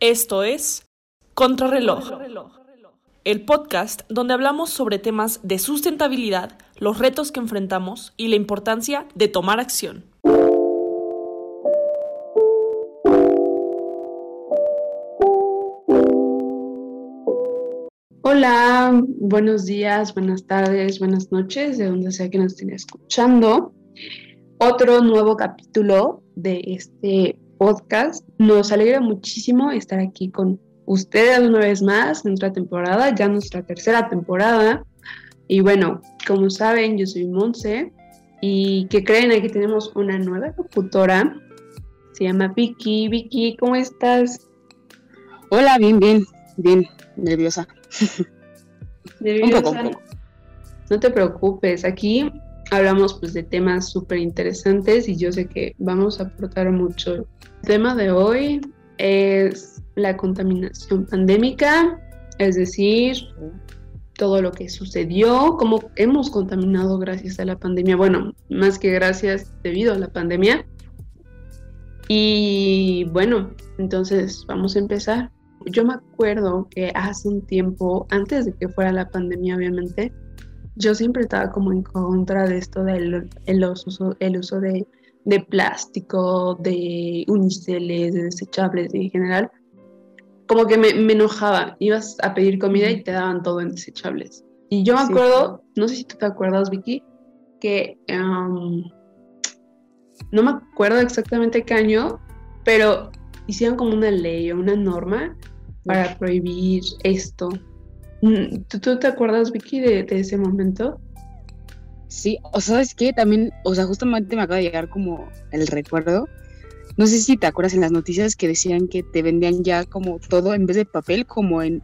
Esto es Contrarreloj, el podcast donde hablamos sobre temas de sustentabilidad, los retos que enfrentamos y la importancia de tomar acción. Hola, buenos días, buenas tardes, buenas noches, de donde sea que nos estén escuchando. Otro nuevo capítulo de este podcast. Nos alegra muchísimo estar aquí con ustedes una vez más en nuestra temporada, ya nuestra tercera temporada. Y bueno, como saben, yo soy Monse y que creen, aquí tenemos una nueva locutora. Se llama Vicky. Vicky, ¿cómo estás? Hola, bien, bien, bien, nerviosa. ¿Nerviosa? Un poco, un poco. No te preocupes, aquí hablamos pues de temas súper interesantes y yo sé que vamos a aportar mucho. El tema de hoy es la contaminación pandémica, es decir, todo lo que sucedió, cómo hemos contaminado gracias a la pandemia, bueno, más que gracias debido a la pandemia. Y bueno, entonces vamos a empezar. Yo me acuerdo que hace un tiempo, antes de que fuera la pandemia, obviamente, yo siempre estaba como en contra de esto del el uso, el uso de, de, plástico, de uniceles, de desechables en general. Como que me, me, enojaba. Ibas a pedir comida y te daban todo en desechables. Y yo me acuerdo, no sé si tú te acuerdas, Vicky, que um, no me acuerdo exactamente qué año, pero hicieron como una ley o una norma para prohibir esto. Mm, ¿Tú, te acuerdas, Vicky, de, ese momento? Sí, o sabes que también, o sea, justamente me acaba de llegar como el recuerdo. No sé si te acuerdas en las noticias que decían que te vendían ya como todo en vez de papel, como en,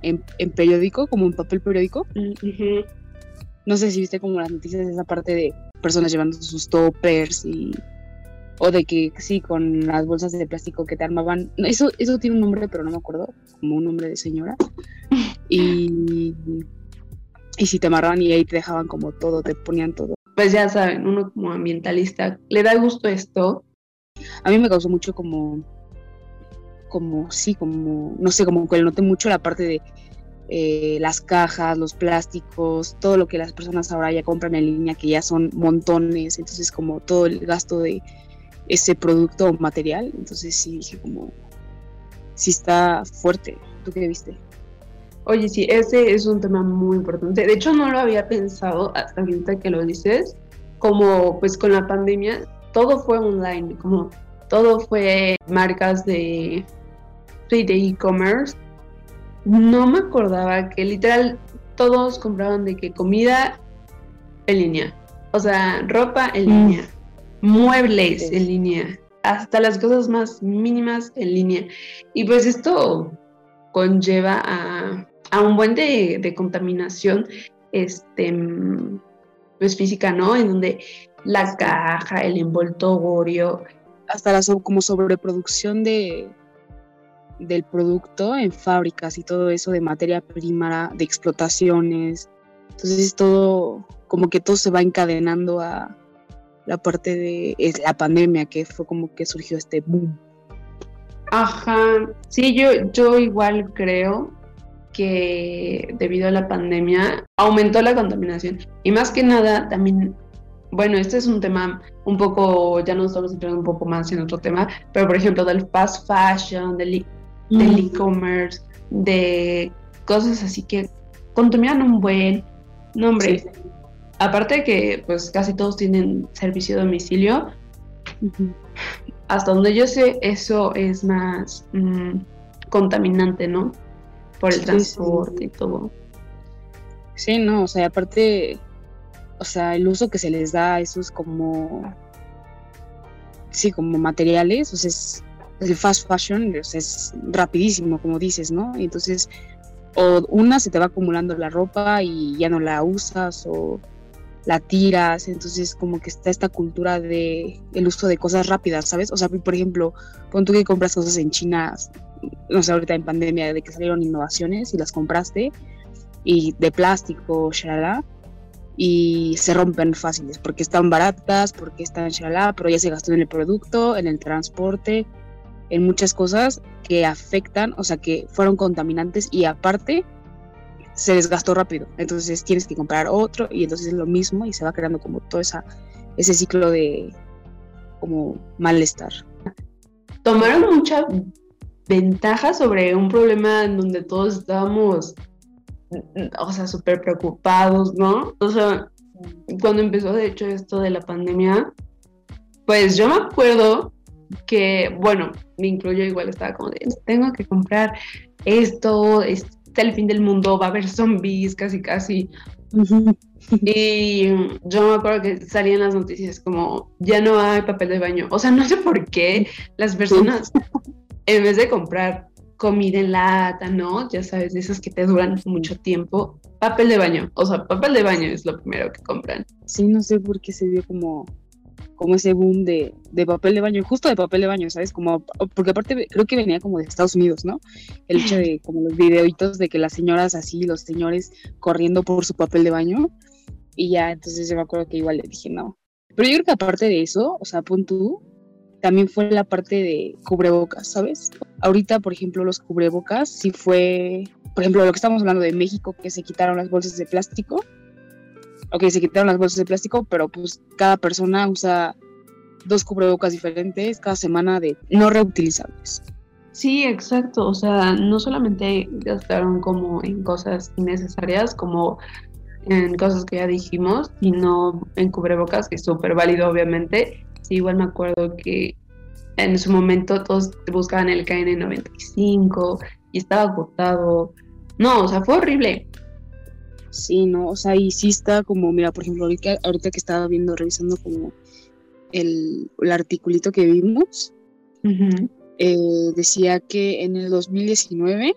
periódico, como en papel periódico. Mm, no sé si viste como las noticias de esa parte de personas llevando sus toppers y o de que sí, con las bolsas de plástico que te armaban, eso, eso tiene un nombre, pero no me acuerdo, como un nombre de señora. Y, y si te amarraban y ahí te dejaban como todo, te ponían todo. Pues ya saben, uno como ambientalista, ¿le da gusto esto? A mí me causó mucho como, como, sí, como, no sé, como que noté mucho la parte de eh, las cajas, los plásticos, todo lo que las personas ahora ya compran en línea, que ya son montones, entonces como todo el gasto de ese producto o material. Entonces sí dije como, sí está fuerte. ¿Tú qué viste? Oye, sí, ese es un tema muy importante. De hecho, no lo había pensado hasta ahorita que lo dices, como pues con la pandemia, todo fue online, como todo fue marcas de de e-commerce. No me acordaba que literal todos compraban de que comida en línea, o sea, ropa en mm. línea, muebles en línea, hasta las cosas más mínimas en línea. Y pues esto conlleva a, un buen de, contaminación este, pues física, ¿no? En donde la caja, el envoltorio. Hasta la como sobreproducción de, del producto en fábricas y todo eso de materia prima, de explotaciones. Entonces todo, como que todo se va encadenando a, la parte de la pandemia, que fue como que surgió este boom. Ajá, sí, yo, yo igual creo que debido a la pandemia aumentó la contaminación y más que nada también, bueno, este es un tema un poco, ya nos estamos entrando un poco más en otro tema, pero por ejemplo del fast fashion, del mm. e-commerce, de cosas así que contaminan un buen nombre. Aparte que pues casi todos tienen servicio de domicilio, hasta donde yo sé eso es más mm, contaminante, ¿no? Por el transporte y todo. Sí, no, o sea, aparte, o sea, el uso que se les da a esos como, sí, como materiales, o sea, es, el fast fashion o sea, es rapidísimo, como dices, ¿no? Y entonces, o una se te va acumulando la ropa y ya no la usas, o la tiras, entonces como que está esta cultura de el uso de cosas rápidas, ¿sabes? O sea, por ejemplo, cuando tú que compras cosas en China, no sé, ahorita en pandemia, de que salieron innovaciones y las compraste, y de plástico, shalala, y se rompen fáciles, porque están baratas, porque están shalala, pero ya se gastó en el producto, en el transporte, en muchas cosas que afectan, o sea, que fueron contaminantes y aparte se desgastó rápido. Entonces tienes que comprar otro y entonces es lo mismo y se va creando como todo esa, ese ciclo de como malestar. Tomaron mucha ventaja sobre un problema en donde todos estábamos, o sea, súper preocupados, ¿no? O sea, cuando empezó de hecho esto de la pandemia, pues yo me acuerdo que, bueno, me incluyo igual, estaba como de, tengo que comprar esto, está el fin del mundo, va a haber zombies, casi, casi. y yo me acuerdo que salían las noticias como, ya no hay papel de baño. O sea, no sé por qué las personas, en vez de comprar comida en lata, ¿no? Ya sabes, de esas que te duran mucho tiempo, papel de baño. O sea, papel de baño es lo primero que compran. Sí, no sé por qué se vio como como ese boom de, de, papel de baño, justo de papel de baño, ¿sabes? Como, porque aparte creo que venía como de Estados Unidos, ¿no? El hecho de como los videitos de que las señoras así, los señores corriendo por su papel de baño. Y ya, entonces yo me acuerdo que igual le dije no. Pero yo creo que aparte de eso, o sea, pon también fue la parte de cubrebocas, ¿sabes? Ahorita, por ejemplo, los cubrebocas, sí fue, por ejemplo, lo que estamos hablando de México, que se quitaron las bolsas de plástico, ok, se quitaron las bolsas de plástico, pero pues cada persona usa dos cubrebocas diferentes cada semana de no reutilizables. Sí, exacto. O sea, no solamente gastaron como en cosas innecesarias, como en cosas que ya dijimos, sino en cubrebocas, que es súper válido, obviamente. Sí, igual me acuerdo que en su momento todos buscaban el KN95 y estaba agotado. No, o sea, fue horrible. Sí, ¿no? O sea, y sí está como, mira, por ejemplo, ahorita, ahorita que estaba viendo, revisando como el, el articulito que vimos, eh, decía que en el 2019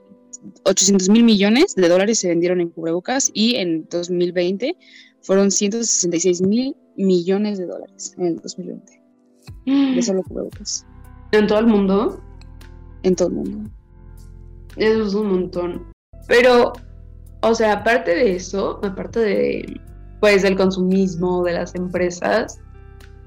800 mil millones de dólares se vendieron en cubrebocas y en 2020 fueron 166 mil millones de dólares en el 2020. De solo cubrebocas. ¿En todo el mundo? En todo el mundo. Eso es un montón. Pero o sea, aparte de eso, aparte de, pues, del consumismo de las empresas,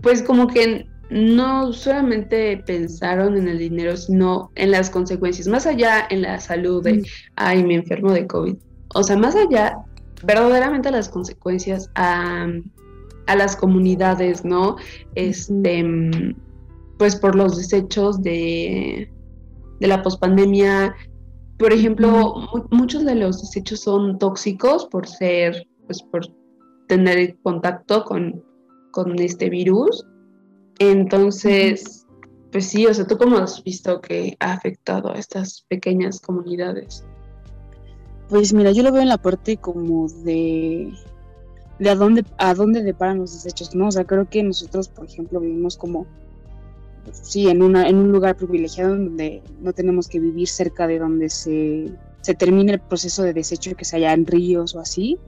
pues como que no solamente pensaron en el dinero, sino en las consecuencias, más allá en la salud de, ay, me enfermo de COVID. O sea, más allá, verdaderamente las consecuencias a, a las comunidades, ¿no? Este, pues por los desechos de, de la pospandemia, por ejemplo, muchos de los desechos son tóxicos por ser, pues por tener contacto con, con este virus. Entonces, pues sí, o sea, ¿tú cómo has visto que ha afectado a estas pequeñas comunidades? Pues mira, yo lo veo en la parte como de, de a dónde, a dónde deparan los desechos, ¿no? O sea, creo que nosotros, por ejemplo, vivimos como sí, en, una, en un lugar privilegiado donde no tenemos que vivir cerca de donde se, se termine el proceso de desecho que se haya en ríos o así,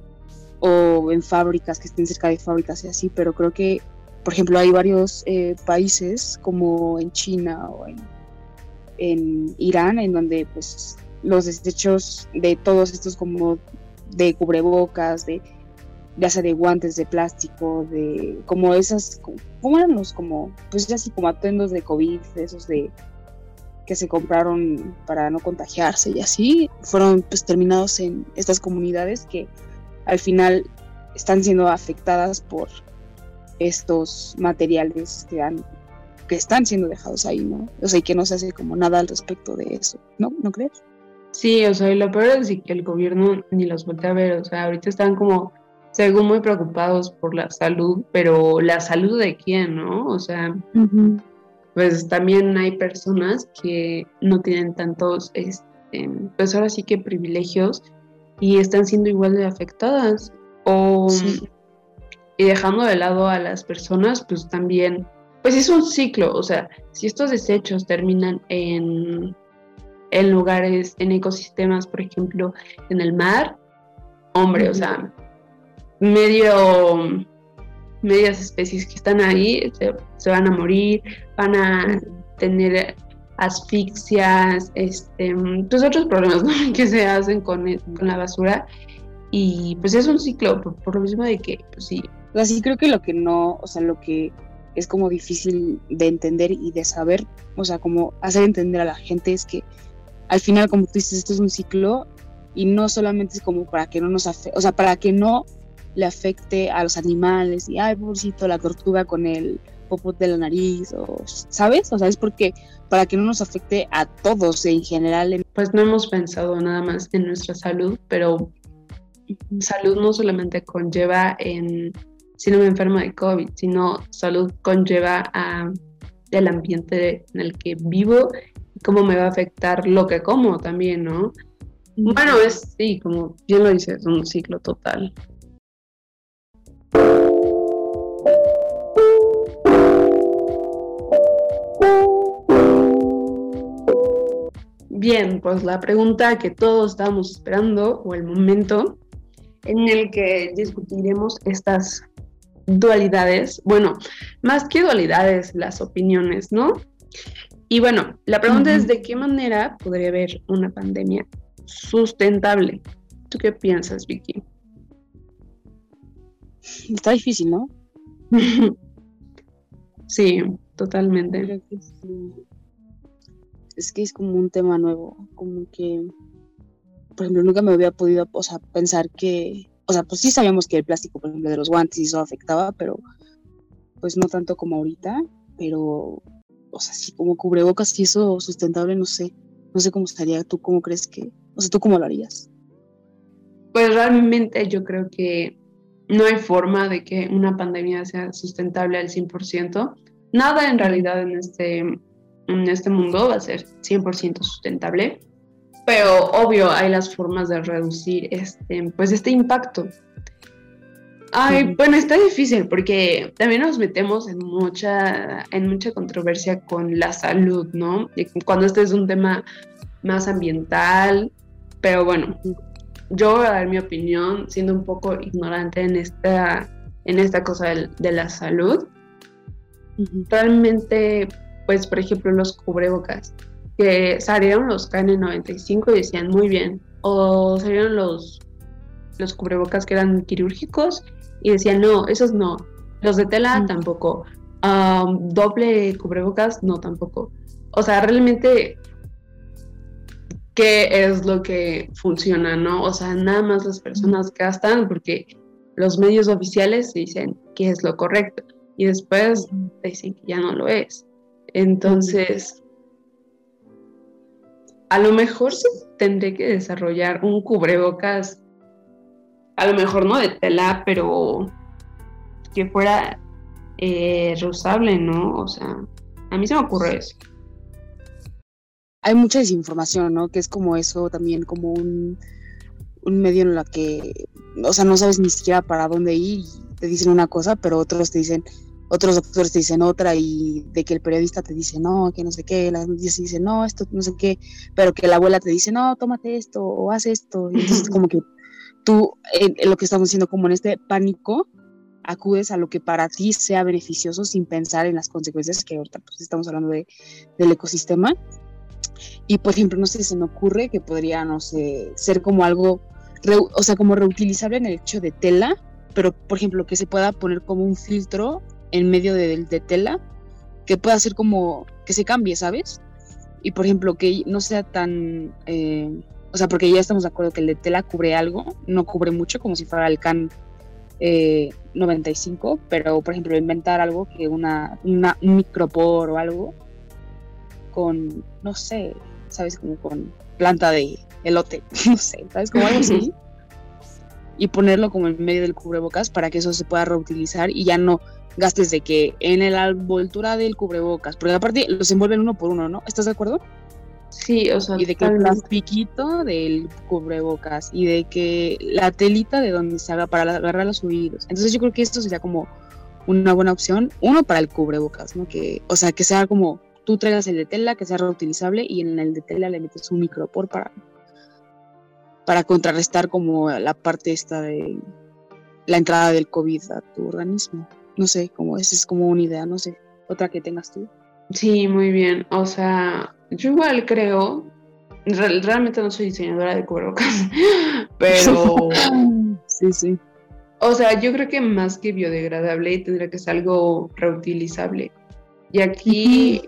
o en fábricas que estén cerca de fábricas y así, pero creo que, por ejemplo, hay varios eh, países como en China o en, en Irán, en donde pues los desechos de todos estos como de cubrebocas, de ya sea de guantes de plástico, de como esas, ¿cómo eran los como, pues ya así como atuendos de COVID, esos de que se compraron para no contagiarse y así, fueron pues terminados en estas comunidades que al final están siendo afectadas por estos materiales que han que están siendo dejados ahí, ¿no? O sea, y que no se hace como nada al respecto de eso, ¿no? ¿No crees? Sí, o sea, y lo peor es que el gobierno ni los voltea a ver, o sea, ahorita están como según muy preocupados por la salud, pero la salud de quién, ¿no? O sea, pues también hay personas que no tienen tantos, este, pues ahora sí que privilegios y están siendo igual de afectadas. O, y dejando de lado a las personas, pues también, pues es un ciclo, o sea, si estos desechos terminan en, en lugares, en ecosistemas, por ejemplo, en el mar, hombre, o sea, medio medias especies que están ahí se, van a morir, van a tener asfixias, este, pues otros problemas que se hacen con, con, la basura y pues es un ciclo por, lo mismo de que pues sí. Así creo que lo que no, o sea, lo que es como difícil de entender y de saber, o sea, como hacer entender a la gente es que al final, como tú dices, esto es un ciclo y no solamente es como para que no nos afecte, o sea, para que no le afecte a los animales y, ay, pobrecito, la tortuga con el popot de la nariz, o, ¿sabes? O sea, es porque para que no nos afecte a todos en general. Pues no hemos pensado nada más en nuestra salud, pero salud no solamente conlleva en si no me enfermo de COVID, sino salud conlleva a el ambiente en el que vivo y cómo me va a afectar lo que como también, ¿no? Bueno, es sí, como bien lo dices, un ciclo total. Bien, pues la pregunta que todos estamos esperando, o el momento en el que discutiremos estas dualidades, bueno, más que dualidades, las opiniones, ¿no? Y bueno, la pregunta es de qué manera podría haber una pandemia sustentable. ¿Tú qué piensas, Vicky? Está difícil, ¿no? sí, totalmente. Es que es como un tema nuevo, como que, por ejemplo, nunca me había podido, o sea, pensar que o sea, pues sí sabíamos que el plástico, por ejemplo, de los guantes y eso afectaba, pero pues no tanto como ahorita, pero, o sea, sí, como cubrebocas y eso sustentable, no sé, no sé cómo estaría, tú cómo crees que, o sea, tú cómo lo harías. Pues realmente yo creo que no hay forma de que una pandemia sea sustentable al 100%. Nada en realidad en este, en este mundo va a ser 100% sustentable pero obvio hay las formas de reducir este, pues este impacto. Ay, bueno, está difícil porque también nos metemos en mucha, en mucha controversia con la salud, ¿no? Cuando este es un tema más ambiental, pero bueno, yo voy a dar mi opinión siendo un poco ignorante en esta, en esta cosa de, de la salud. Realmente, pues, por ejemplo, los cubrebocas que salieron los KN95 y decían muy bien, o salieron los, los cubrebocas que eran quirúrgicos y decían no, esos no, los de tela mm. tampoco, doble cubrebocas no tampoco. O sea, realmente, ¿qué es lo que funciona, no? O sea, nada más las personas gastan porque los medios oficiales dicen que es lo correcto y después dicen que ya no lo es. Entonces, a lo mejor sí tendré que desarrollar un cubrebocas, a lo mejor no de tela, pero que fuera eh, reusable, ¿no? O sea, a mí se me ocurre eso. Hay mucha desinformación, ¿no? Que es como eso también, como un, un medio en la que, o sea, no sabes ni siquiera para dónde ir y te dicen una cosa, pero otros te dicen, otros doctores te dicen otra y de que el periodista te dice no, que no sé qué, las noticias dicen no, esto no sé qué, pero que la abuela te dice no, tómate esto o haz esto. Y entonces como que tú, en, lo que estamos diciendo, como en este pánico, acudes a lo que para ti sea beneficioso sin pensar en las consecuencias que ahorita pues, estamos hablando de, del ecosistema. Y por ejemplo, no sé, se me ocurre que podría, no sé, ser como algo, o sea, como reutilizable en el hecho de tela, pero por ejemplo, que se pueda poner como un filtro en medio de, tela que pueda hacer como que se cambie, ¿sabes? Y por ejemplo, que no sea tan, eh, o sea, porque ya estamos de acuerdo que el de tela cubre algo, no cubre mucho, como si fuera el CAN 95, eh, pero por ejemplo, inventar algo que una, una, un micropor o algo con, no sé, ¿sabes? Como con planta de elote, no sé, ¿sabes? Como algo así. y ponerlo como en medio del cubrebocas para que eso se pueda reutilizar y ya no gastes de que en la envoltura del cubrebocas, porque aparte los envuelven uno por uno, ¿no? ¿Estás de acuerdo? Sí, o sea, y de que el plastiquito del cubrebocas y de que la telita de donde se haga para agarrar los oídos. Entonces yo creo que esto sería como una buena opción, uno para el cubrebocas, ¿no? Que, o sea, que sea como tú traigas el de tela, que sea reutilizable y en el de tela le metes un micropor para para contrarrestar como la parte esta de la entrada del COVID a tu organismo. No sé, como esa es como una idea, no sé, otra que tengas tú. Sí, muy bien. O sea, yo igual creo, realmente no soy diseñadora de cubrebocas, pero sí, sí. o sea, yo creo que más que biodegradable tendría que ser algo reutilizable. Y aquí,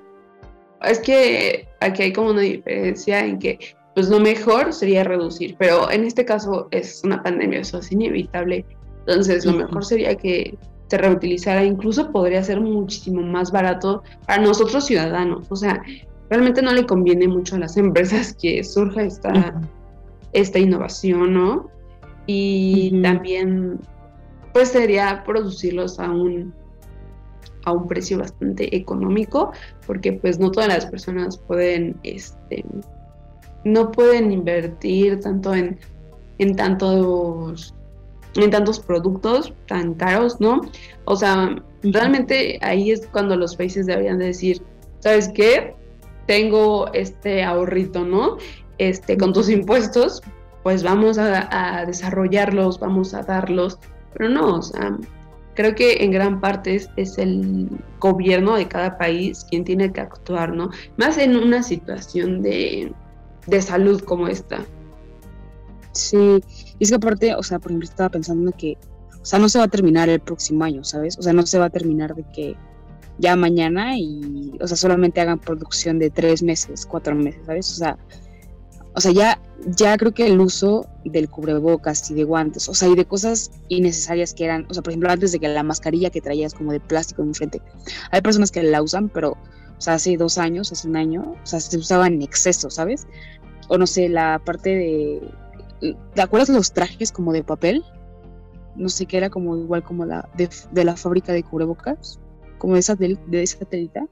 es que aquí hay como una diferencia en que, pues lo mejor sería reducir, pero en este caso es una pandemia, eso es inevitable. Entonces, lo mejor sería que se reutilizara, incluso podría ser muchísimo más barato para nosotros ciudadanos. O sea, realmente no le conviene mucho a las empresas que surja esta, esta innovación, ¿no? Y también, pues sería producirlos a un, a un precio bastante económico, porque pues no todas las personas pueden, este, no pueden invertir tanto en, en tantos en tantos productos tan caros, ¿no? O sea, realmente ahí es cuando los países deberían decir, ¿sabes qué? Tengo este ahorrito, ¿no? Este, con tus impuestos, pues vamos a, desarrollarlos, vamos a darlos, pero no, o sea, creo que en gran parte es, el gobierno de cada país quien tiene que actuar, ¿no? Más en una situación de, salud como esta. Sí, y es que aparte, o sea, por ejemplo, estaba pensando que, o sea, no se va a terminar el próximo año, ¿sabes? O sea, no se va a terminar de que ya mañana y, o sea, solamente hagan producción de tres meses, cuatro meses, ¿sabes? O sea, o sea, ya, ya creo que el uso del cubrebocas y de guantes, o sea, y de cosas innecesarias que eran, o sea, por ejemplo, antes de que la mascarilla que traías como de plástico en frente, hay personas que la usan, pero, o sea, hace dos años, hace un año, o sea, se usaba en exceso, ¿sabes? O no sé, la parte de, ¿te acuerdas los trajes como de papel? No sé, qué era como igual como la de, de la fábrica de cubrebocas, como de esa, de, esa telita.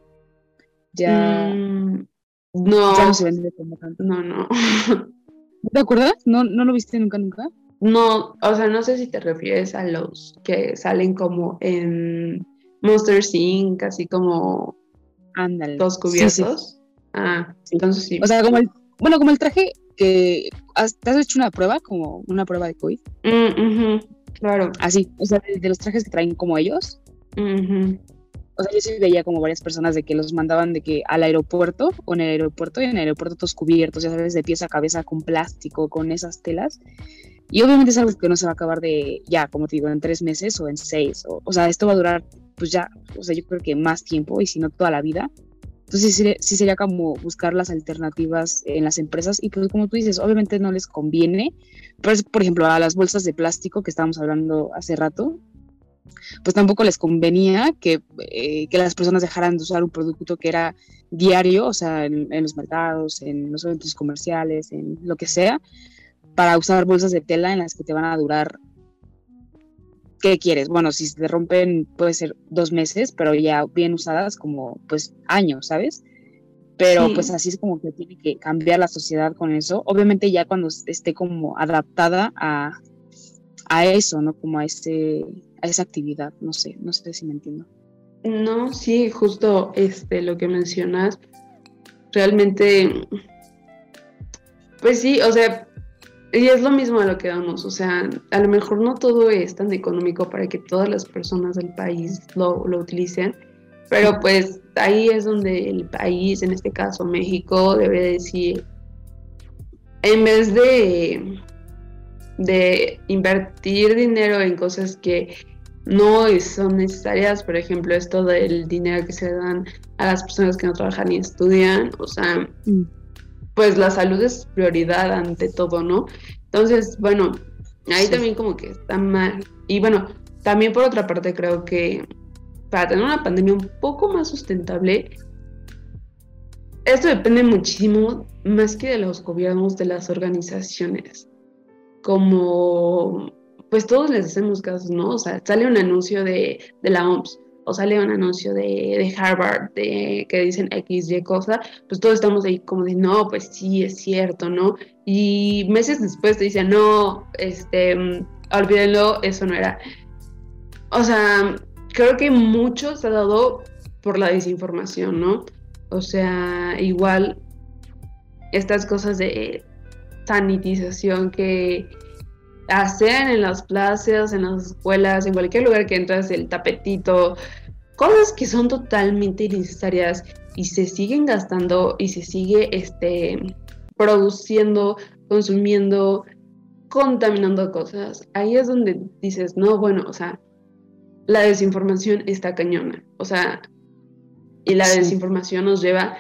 Ya... Mm, no. Ya no se vende como tanto. No, no. ¿Te acuerdas? ¿No, ¿No lo viste nunca, nunca? No, o sea, no sé si te refieres a los que salen como en Monster Inc., así como Ándale. Todos cubiertos. Ah, entonces sí. O sea, como el, bueno, como el traje que has, te has hecho una prueba, como una prueba de COVID. Mm, claro. Así, o sea, de, los trajes que traen como ellos o sea, yo sí veía como varias personas de que los mandaban de que al aeropuerto o en el aeropuerto y en el aeropuerto todos cubiertos, ya sabes, de pies a cabeza con plástico, con esas telas. Y obviamente es algo que no se va a acabar de ya, como te digo, en tres meses o en seis. O, o sea, esto va a durar, pues ya, o sea, yo creo que más tiempo y si no toda la vida. Entonces sí, sí, sería como buscar las alternativas en las empresas y pues como tú dices, obviamente no les conviene, pero por ejemplo a las bolsas de plástico que estábamos hablando hace rato, pues tampoco les convenía que, eh, que, las personas dejaran de usar un producto que era diario, o sea, en, los mercados, en los eventos comerciales, en lo que sea, para usar bolsas de tela en las que te van a durar. ¿Qué quieres? Bueno, si se te rompen puede ser dos meses, pero ya bien usadas como pues años, ¿sabes? Pero pues así es como que tiene que cambiar la sociedad con eso. Obviamente ya cuando esté como adaptada a, a eso, ¿no? Como a ese esa actividad, no sé, no sé si me entiendo. No, sí, justo este lo que mencionas, realmente, pues sí, o sea, y es lo mismo a lo que vamos, o sea, a lo mejor no todo es tan económico para que todas las personas del país lo, lo utilicen, pero pues ahí es donde el país, en este caso México, debe decir, en vez de, de invertir dinero en cosas que no son necesarias, por ejemplo, esto del dinero que se dan a las personas que no trabajan ni estudian, o sea, mm. Pues la salud es prioridad ante todo, ¿no? Entonces, bueno, ahí también como que está mal. Y bueno, también por otra parte creo que para tener una pandemia un poco más sustentable, esto depende muchísimo más que de los gobiernos, de las organizaciones, como pues todos les hacemos caso, ¿no? O sea, sale un anuncio de, la OMS o sale un anuncio de, Harvard de, que dicen X, Y cosa, pues todos estamos ahí como de, no, pues sí, es cierto, ¿no? Y meses después te dicen, no, este, olvídenlo, eso no era. O sea, creo que mucho se ha dado por la desinformación, ¿no? O sea, igual estas cosas de sanitización que hacen en las plazas, en las escuelas, en cualquier lugar que entras, el tapetito, cosas que son totalmente innecesarias y se siguen gastando y se sigue este, produciendo, consumiendo contaminando cosas, ahí es donde dices, no, bueno, o sea, la desinformación está cañona, o sea, y la desinformación nos lleva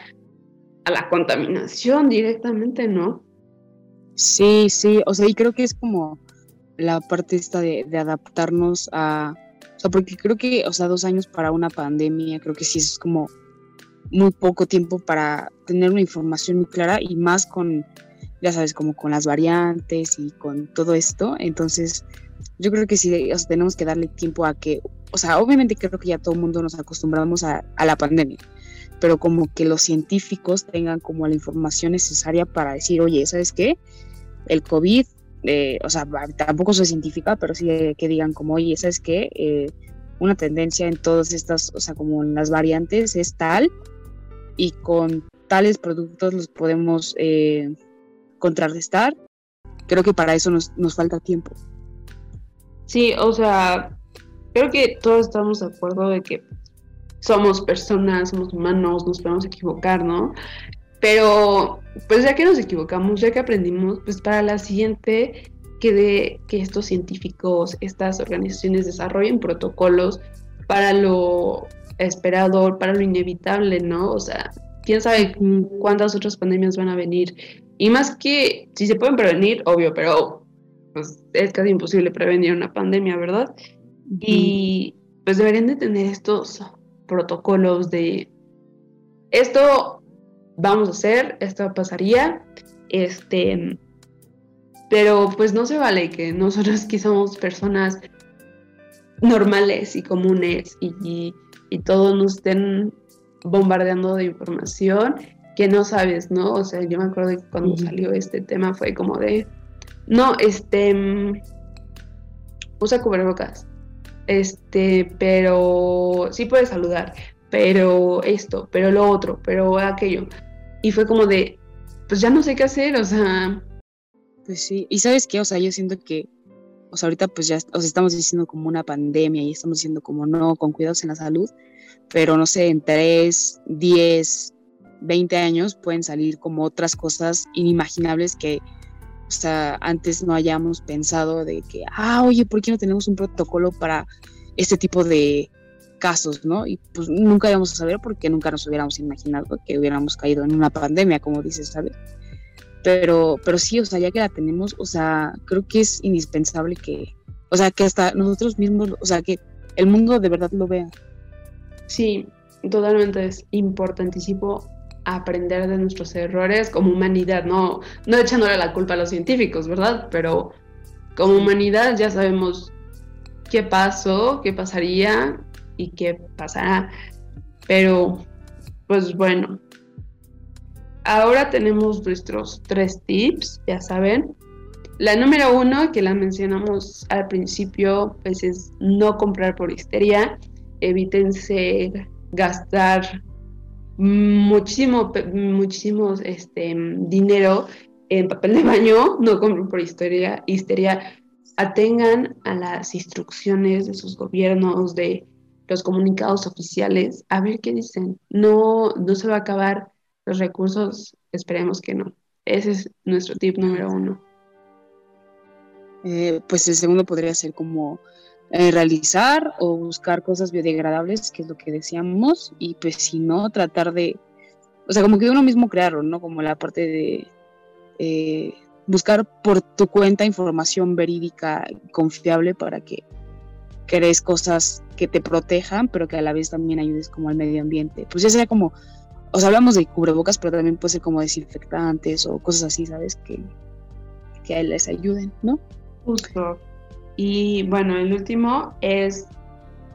a la contaminación directamente, ¿no? Sí, sí, o sea, y creo que es como la parte esta de, adaptarnos a, o sea, porque creo que, o sea, dos años para una pandemia, creo que sí es como muy poco tiempo para tener una información muy clara y más con, ya sabes, como con las variantes y con todo esto. Entonces, yo creo que sí, tenemos que darle tiempo a que, o sea, obviamente creo que ya todo el mundo nos acostumbramos a, a la pandemia, pero como que los científicos tengan como la información necesaria para decir, oye, ¿sabes qué? El COVID eh, o sea, tampoco soy científica, pero sí que digan como, oye, ¿sabes qué? Eh, una tendencia en todas estas, o sea, como en las variantes es tal y con tales productos los podemos eh, contrarrestar. Creo que para eso nos, nos falta tiempo. Sí, o sea, creo que todos estamos de acuerdo de que somos personas, somos humanos, nos podemos equivocar, ¿no? Pero, pues ya que nos equivocamos, ya que aprendimos, pues para la siguiente que de que estos científicos, estas organizaciones desarrollen protocolos para lo esperado, para lo inevitable, ¿no? O sea, quién sabe cuántas otras pandemias van a venir. Y más que si se pueden prevenir, obvio, pero pues es casi imposible prevenir una pandemia, ¿verdad? Y pues deberían de tener estos protocolos de esto vamos a hacer, esto pasaría, este, pero pues no se vale que nosotros que somos personas normales y comunes y, y, todos nos estén bombardeando de información que no sabes, ¿no? O sea, yo me acuerdo que cuando salió este tema fue como de, no, este, usa cubrebocas, este, pero sí puedes saludar, pero esto, pero lo otro, pero aquello. Y fue como de, pues ya no sé qué hacer, o sea. Pues sí, y sabes qué, o sea, yo siento que, o sea, ahorita pues ya, o sea, estamos diciendo como una pandemia y estamos diciendo como no, con cuidados en la salud, pero no sé, en 3, 10, 20 años pueden salir como otras cosas inimaginables que, o sea, antes no hayamos pensado de que, ah, oye, ¿por qué no tenemos un protocolo para este tipo de, casos, ¿no? Y pues nunca íbamos a saber porque nunca nos hubiéramos imaginado que hubiéramos caído en una pandemia, como dices, ¿sabes? Pero, pero sí, o sea, ya que la tenemos, o sea, creo que es indispensable que, o sea, que hasta nosotros mismos, o sea, que el mundo de verdad lo vea. Sí, totalmente es importantísimo aprender de nuestros errores como humanidad, no, no echándole la culpa a los científicos, ¿verdad? Pero como humanidad ya sabemos qué pasó, qué pasaría y qué pasará. Pero, pues bueno, ahora tenemos nuestros tres tips, ya saben. La número uno, que la mencionamos al principio, pues es no comprar por histeria. Evítense gastar muchísimo, este, dinero en papel de baño. No compren por histeria. histeria. Atengan a las instrucciones de sus gobiernos, de los comunicados oficiales, a ver qué dicen. No, no se va a acabar los recursos, esperemos que no. Ese es nuestro tip número uno. Eh, pues el segundo podría ser como eh, realizar o buscar cosas biodegradables, que es lo que decíamos, y pues si no, tratar de, o sea, como que uno mismo crearlo, ¿no? Como la parte de eh, buscar por tu cuenta información verídica, confiable para que crees cosas que te protejan, pero que a la vez también ayudes como al medio ambiente. Pues ya sea como, o sea, hablamos de cubrebocas, pero también puede ser como desinfectantes o cosas así, ¿sabes? Que, que les ayuden, ¿no? Justo. Y bueno, el último es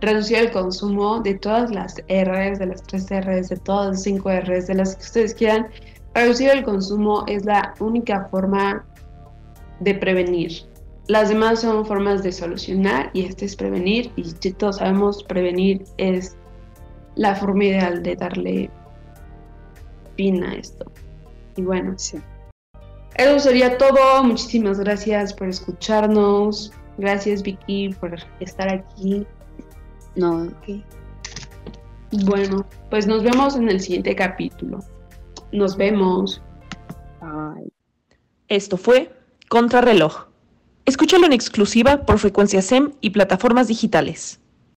reducir el consumo de todas las R's, de las tres R's, de todas las cinco R's, de las que ustedes quieran. Reducir el consumo es la única forma de prevenir las demás son formas de solucionar y este es prevenir y si todos sabemos prevenir es la forma ideal de darle fin a esto. Y bueno, sí. Eso sería todo. Muchísimas gracias por escucharnos. Gracias Vicky por estar aquí. No, ok. Bueno, pues nos vemos en el siguiente capítulo. Nos vemos. Esto fue Contrarreloj Escúchalo en exclusiva por Frecuencia SEM y plataformas digitales.